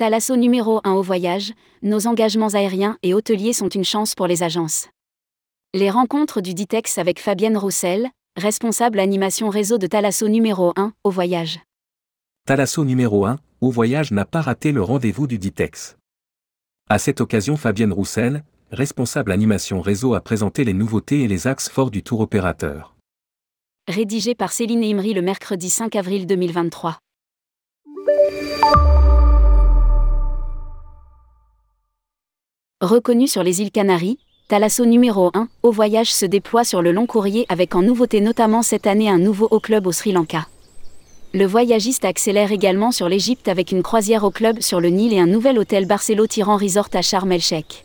Thalasso numéro 1 au voyage, nos engagements aériens et hôteliers sont une chance pour les agences. Les rencontres du Ditex avec Fabienne Roussel, responsable animation réseau de Thalasso numéro 1 au voyage. Thalasso numéro 1 au voyage n'a pas raté le rendez-vous du Ditex. À cette occasion, Fabienne Roussel, responsable animation réseau, a présenté les nouveautés et les axes forts du tour opérateur. Rédigé par Céline Imri le mercredi 5 avril 2023. Reconnu sur les îles Canaries, Thalasso numéro 1, au voyage se déploie sur le long courrier avec en nouveauté notamment cette année un nouveau haut club au Sri Lanka. Le voyagiste accélère également sur l'Égypte avec une croisière au club sur le Nil et un nouvel hôtel Barcelo Tyran Resort à Sharm el-Sheikh.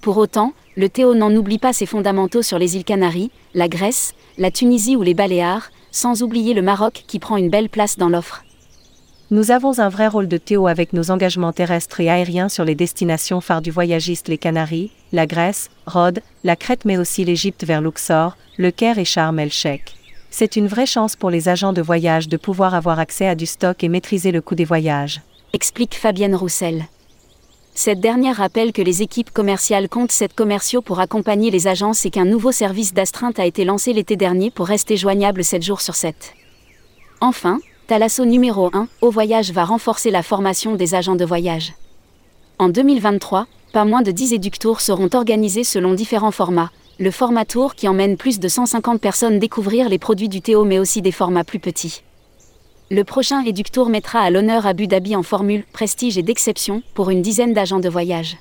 Pour autant, le Théo n'en oublie pas ses fondamentaux sur les îles Canaries, la Grèce, la Tunisie ou les Baléares, sans oublier le Maroc qui prend une belle place dans l'offre. Nous avons un vrai rôle de Théo avec nos engagements terrestres et aériens sur les destinations phares du voyagiste les Canaries, la Grèce, Rhodes, la Crète mais aussi l'Égypte vers Luxor, le Caire et Sharm el-Sheikh. C'est une vraie chance pour les agents de voyage de pouvoir avoir accès à du stock et maîtriser le coût des voyages. Explique Fabienne Roussel. Cette dernière rappelle que les équipes commerciales comptent 7 commerciaux pour accompagner les agences et qu'un nouveau service d'astreinte a été lancé l'été dernier pour rester joignable 7 jours sur 7. Enfin, Thalasso numéro 1, Au Voyage va renforcer la formation des agents de voyage. En 2023, pas moins de 10 éductours seront organisés selon différents formats. Le format tour qui emmène plus de 150 personnes découvrir les produits du Théo mais aussi des formats plus petits. Le prochain éductour mettra à l'honneur Abu Dhabi en formule prestige et d'exception pour une dizaine d'agents de voyage.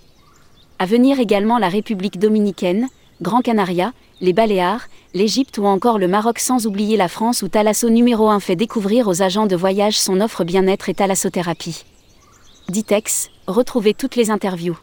À venir également la République dominicaine, Grand Canaria, les Baléares, l'Égypte ou encore le Maroc sans oublier la France où Thalasso numéro 1 fait découvrir aux agents de voyage son offre bien-être et thalassothérapie. Ditex, retrouvez toutes les interviews.